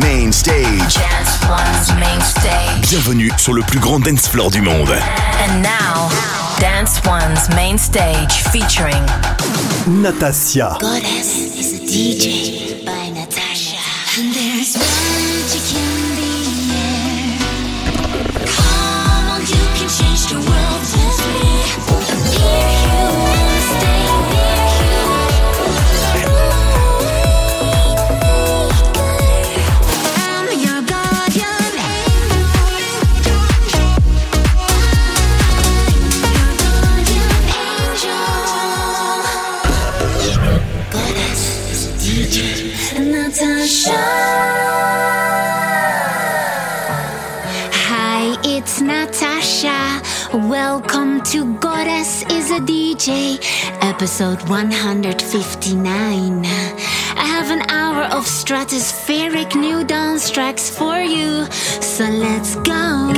Main Stage. Dance One's Main Stage. Bienvenue sur le plus grand dance floor du monde. And now, Dance One's Main Stage featuring Natasia. Goddess is a DJ by Natasha. And there's magic in the air. Come on, you can change the world with me. If Episode 159. I have an hour of stratospheric new dance tracks for you, so let's go.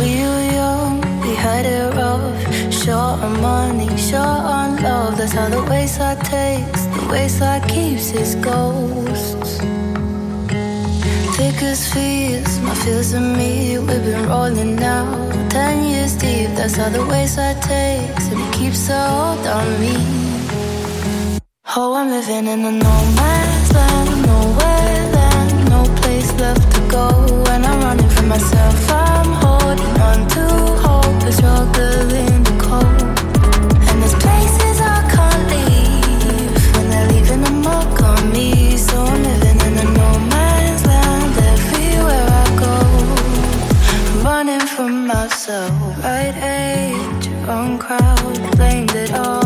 We were young, we had it rough. Short on money, short on love. That's how the wayside takes, the wayside keeps its ghosts. As fears, my fears and me, we've been rolling now. Ten years deep, that's how the wayside takes, and it keeps a hold on me. Oh, I'm living in a no man's land, nowhere land, no place left to go. When I'm running from myself, I'm holding on to hope, the struggle in myself, right age, wrong crowd. Blamed it all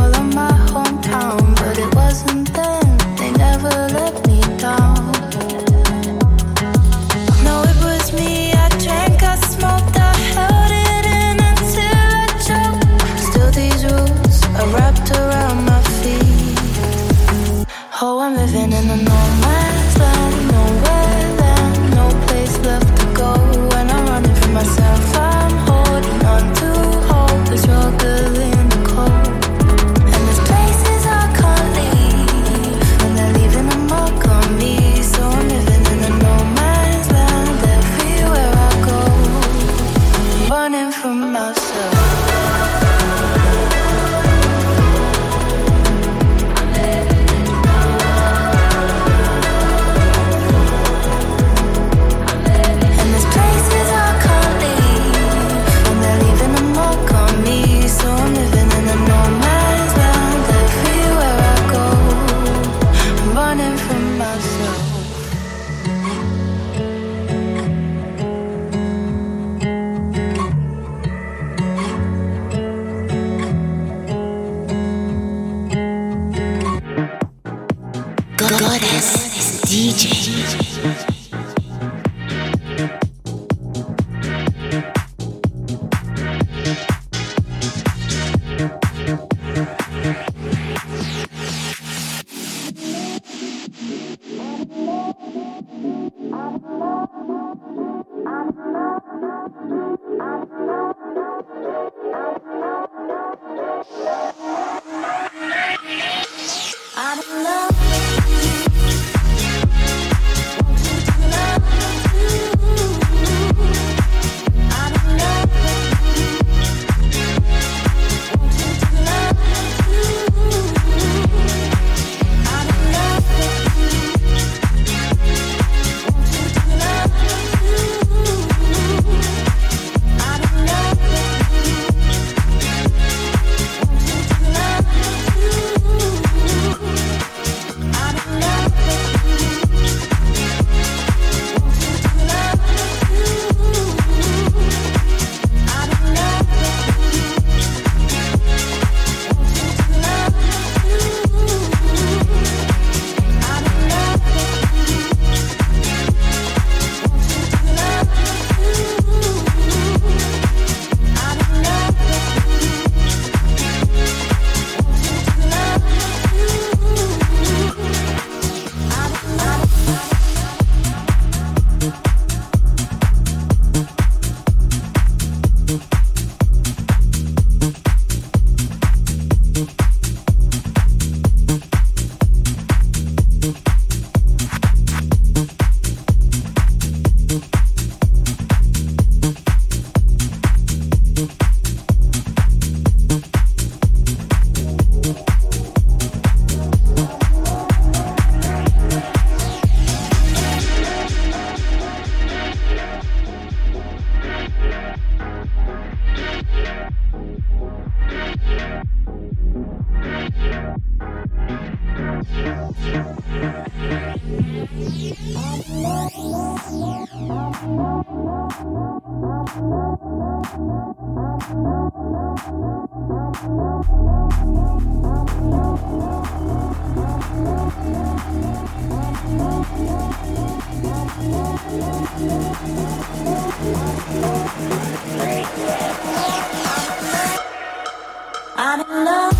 All the ladies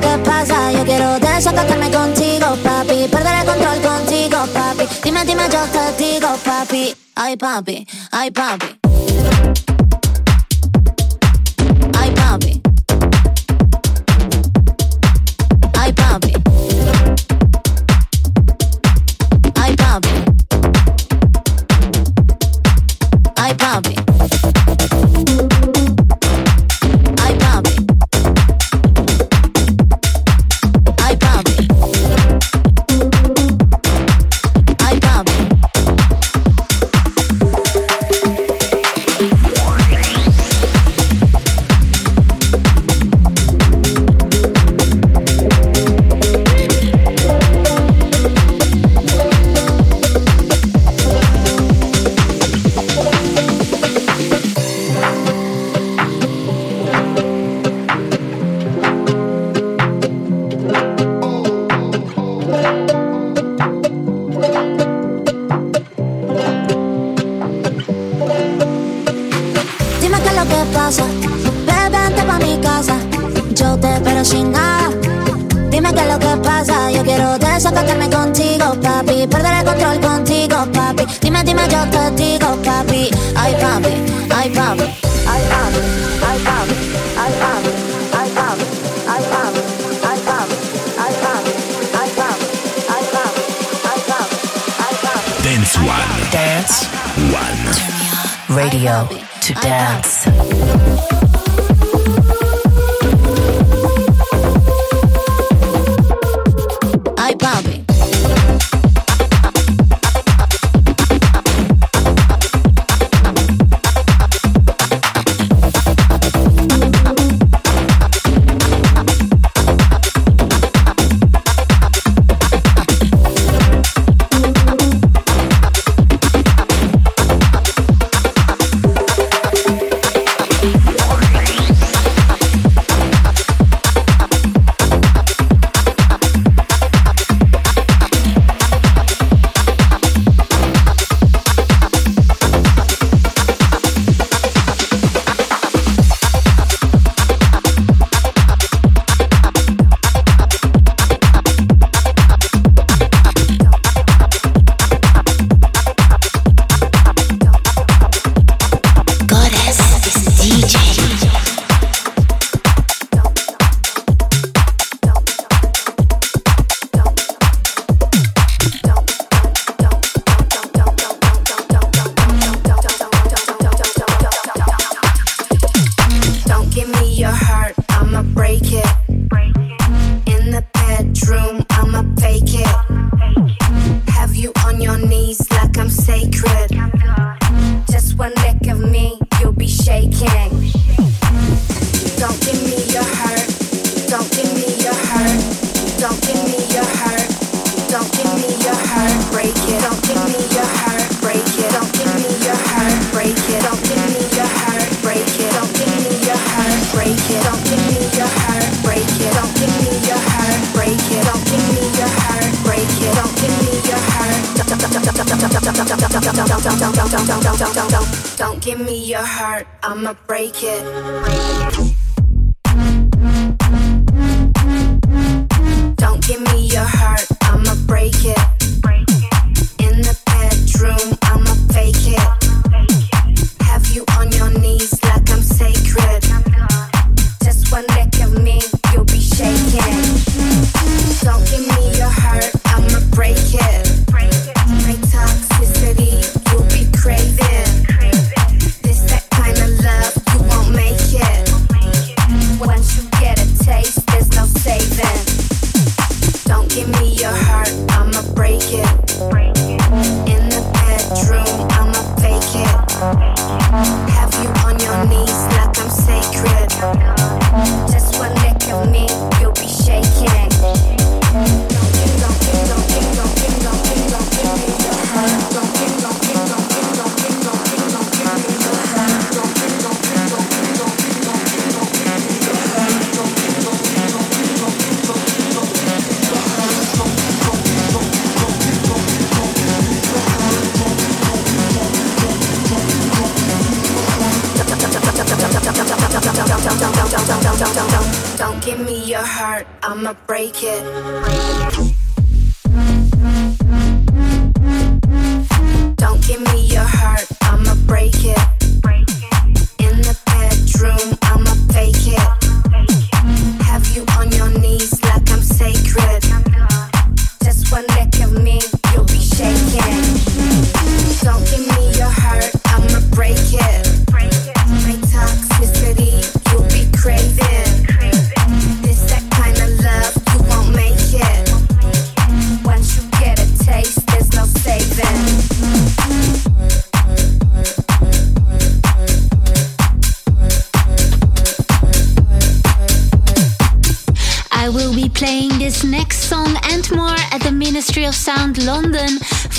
lo que pasa. Yo quiero desacatarme contigo, papi. Perder el control contigo, papi. Dime, dime, yo te digo, papi. Ay, papi, ay, papi.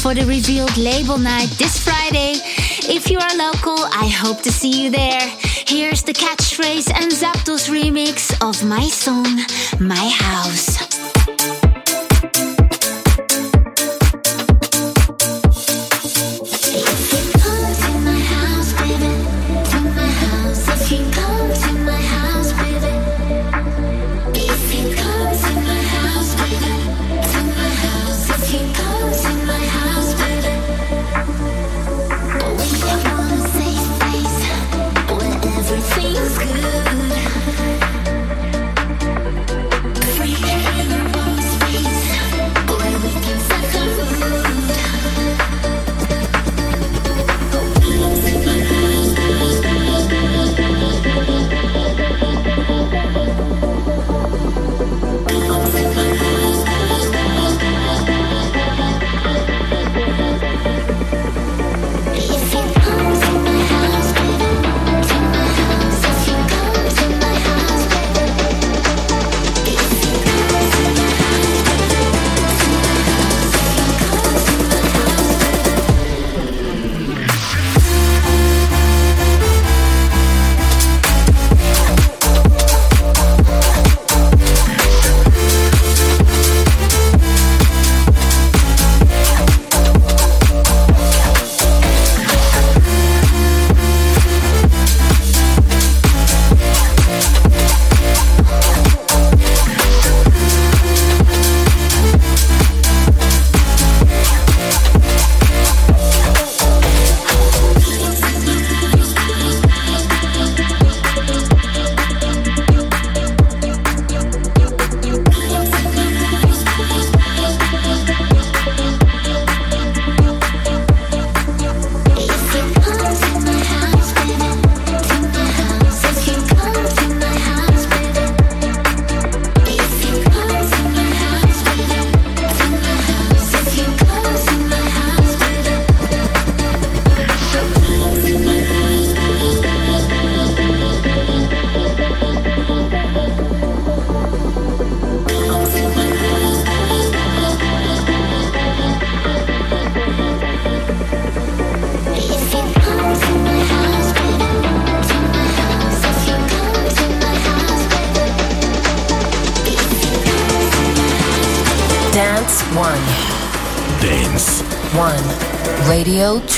For the revealed label night this Friday. If you are local, I hope to see you there. Here's the catchphrase and Zapdos remix of my song, My House.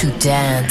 To dance.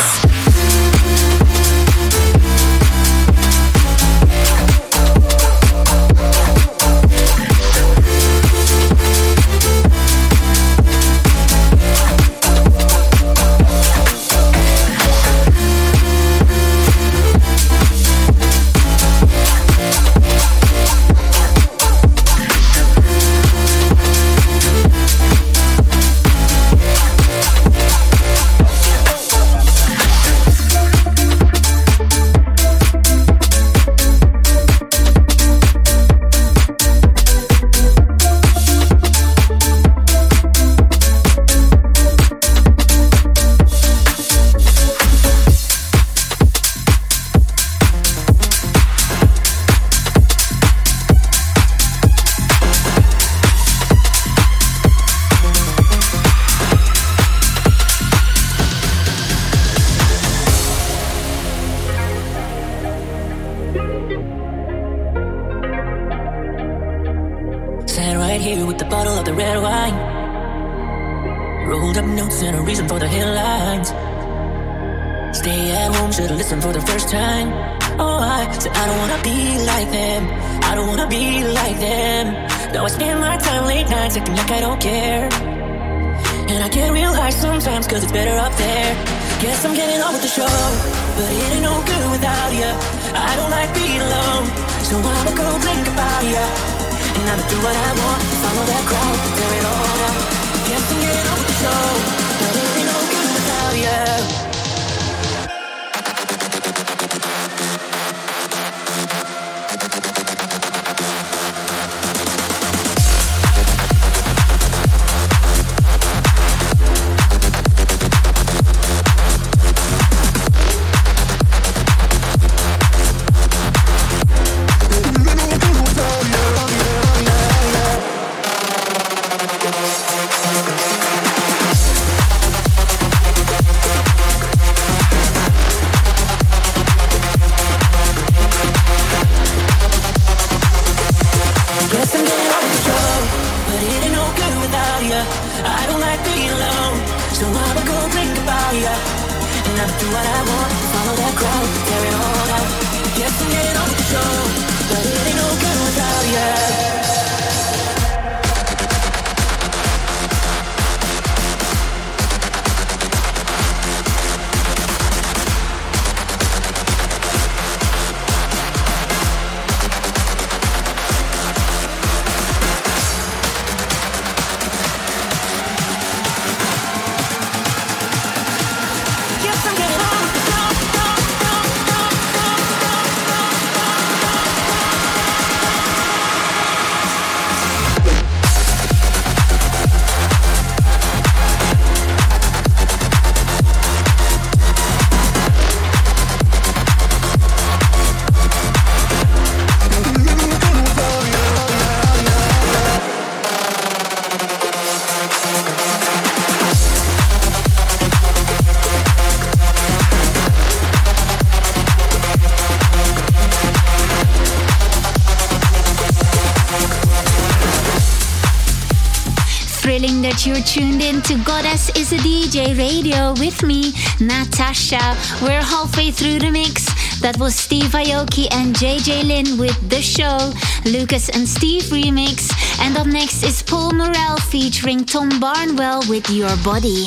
To Goddess is a DJ radio with me, Nathassia. We're halfway through the mix. That was Steve Aoki and JJ Lin with The Show, Lucas and Steve remix. And up next is Paul Morel featuring Tom Barnwell with Your Body.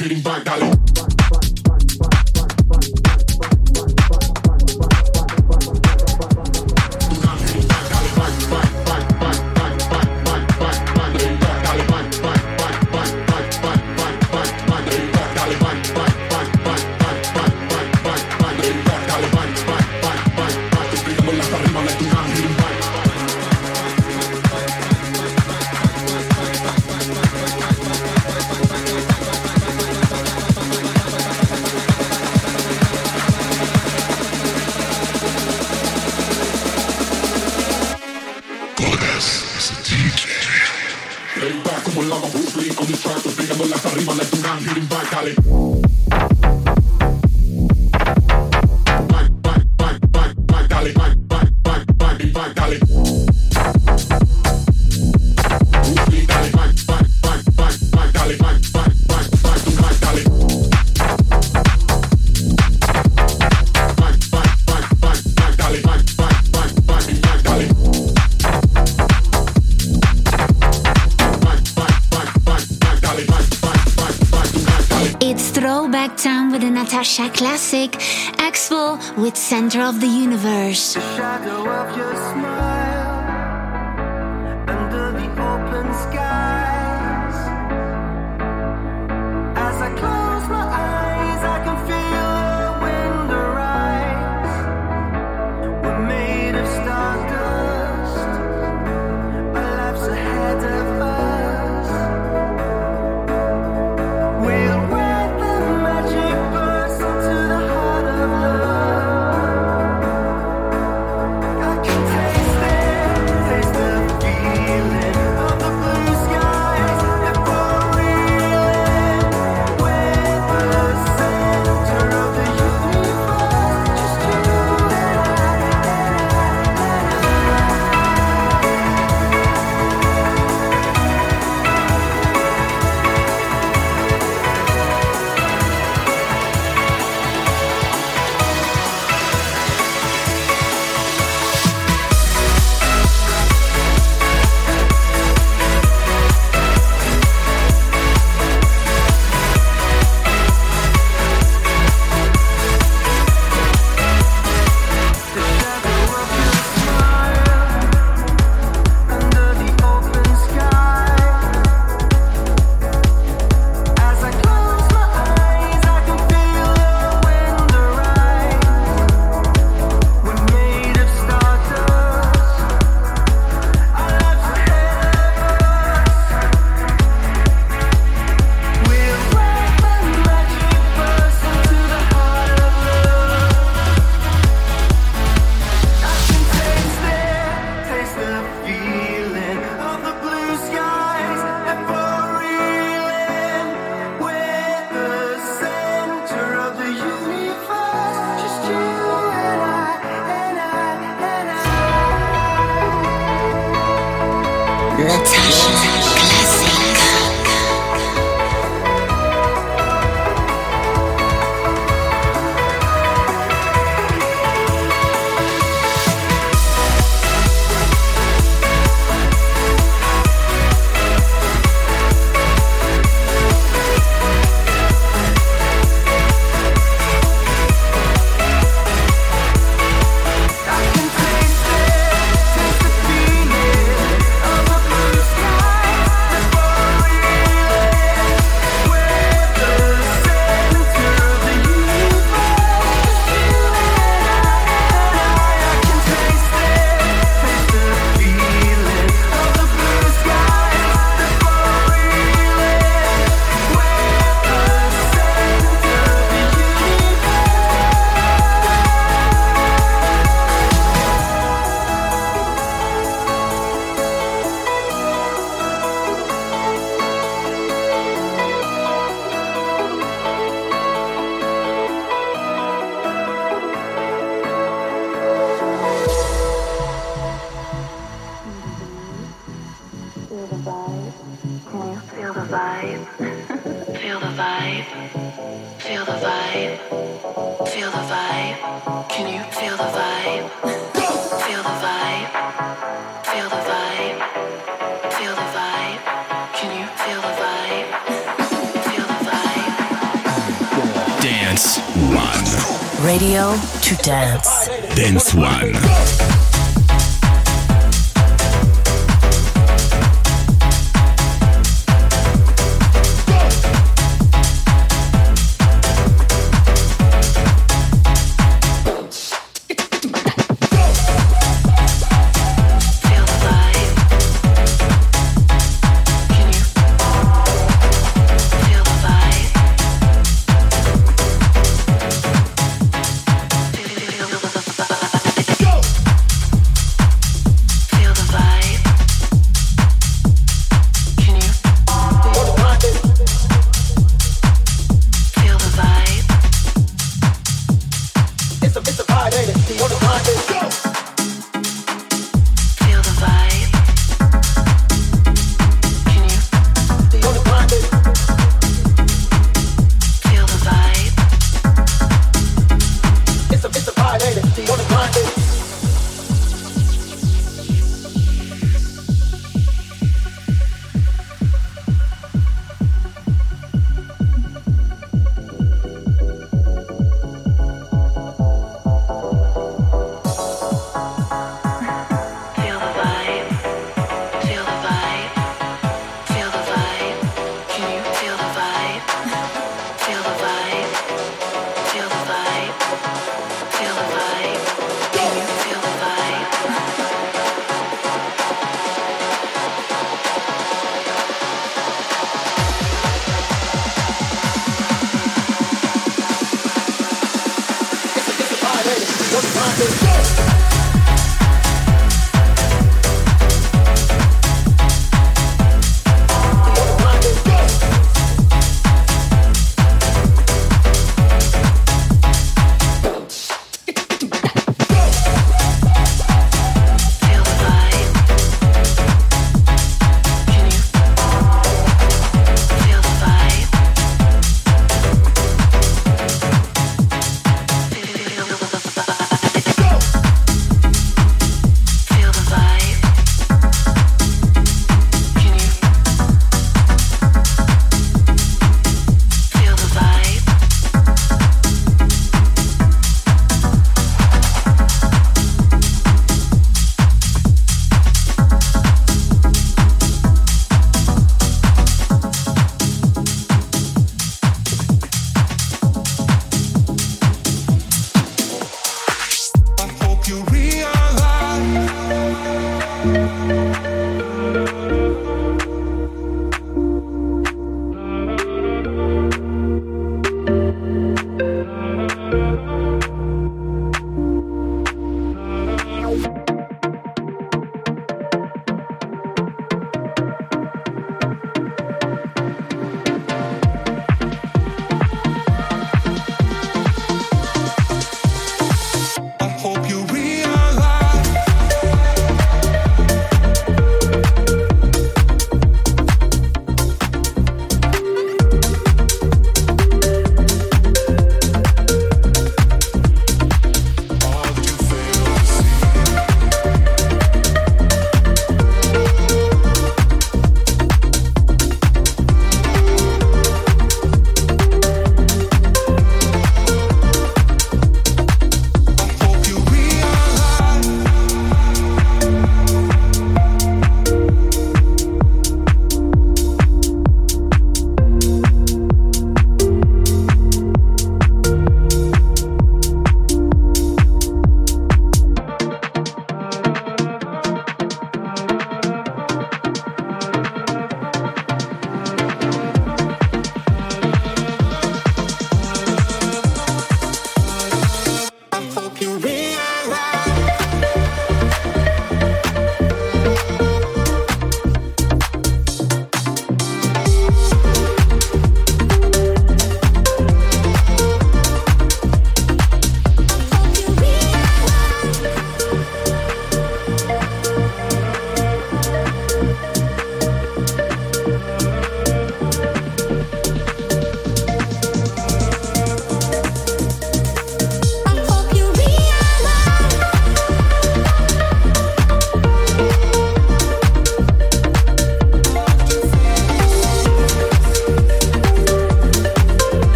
hitting Nathassia Classic, Expo with Center of the Universe. Radio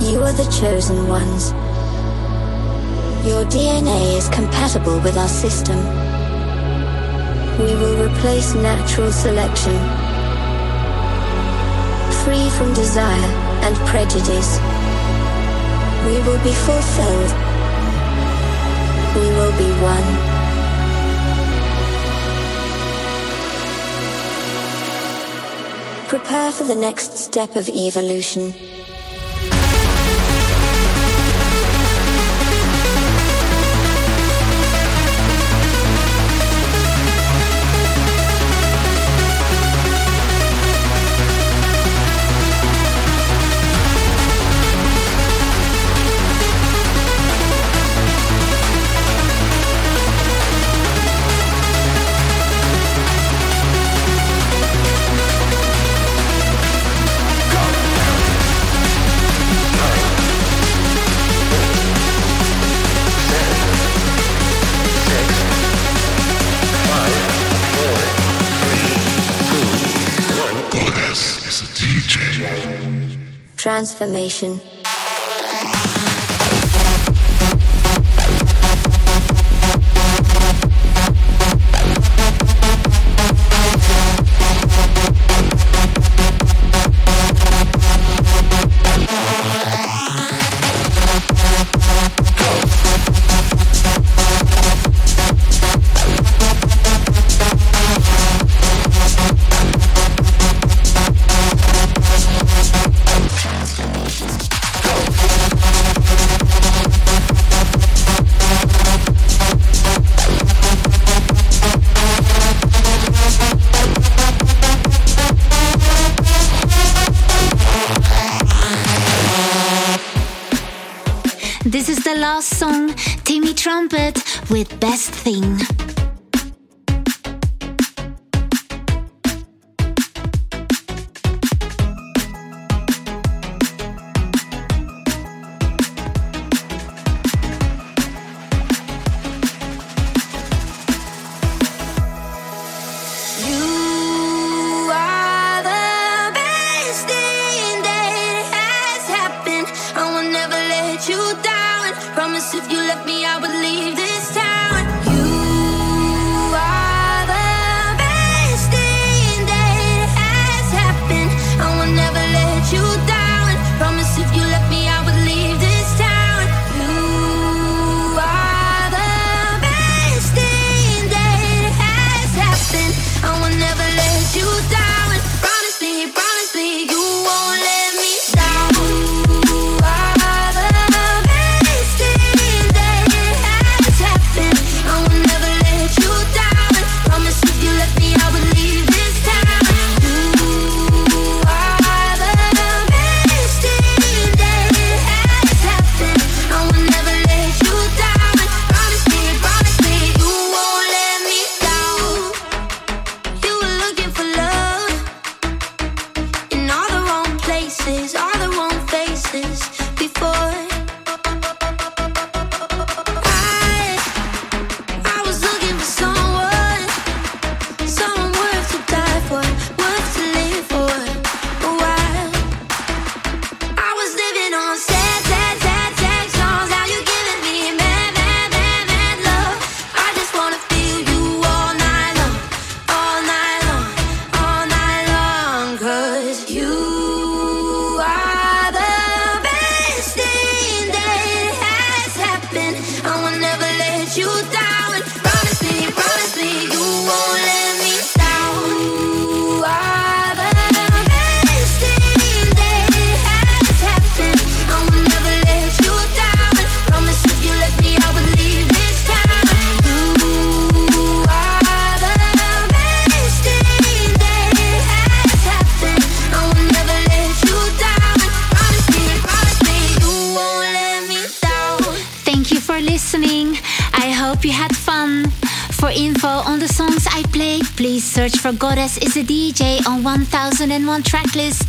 You are the chosen ones. Your DNA is compatible with our system. We will replace natural selection. Free from desire and prejudice. We will be fulfilled. We will be one. Prepare for the next step of evolution. Transformation. 1001tracklist.com.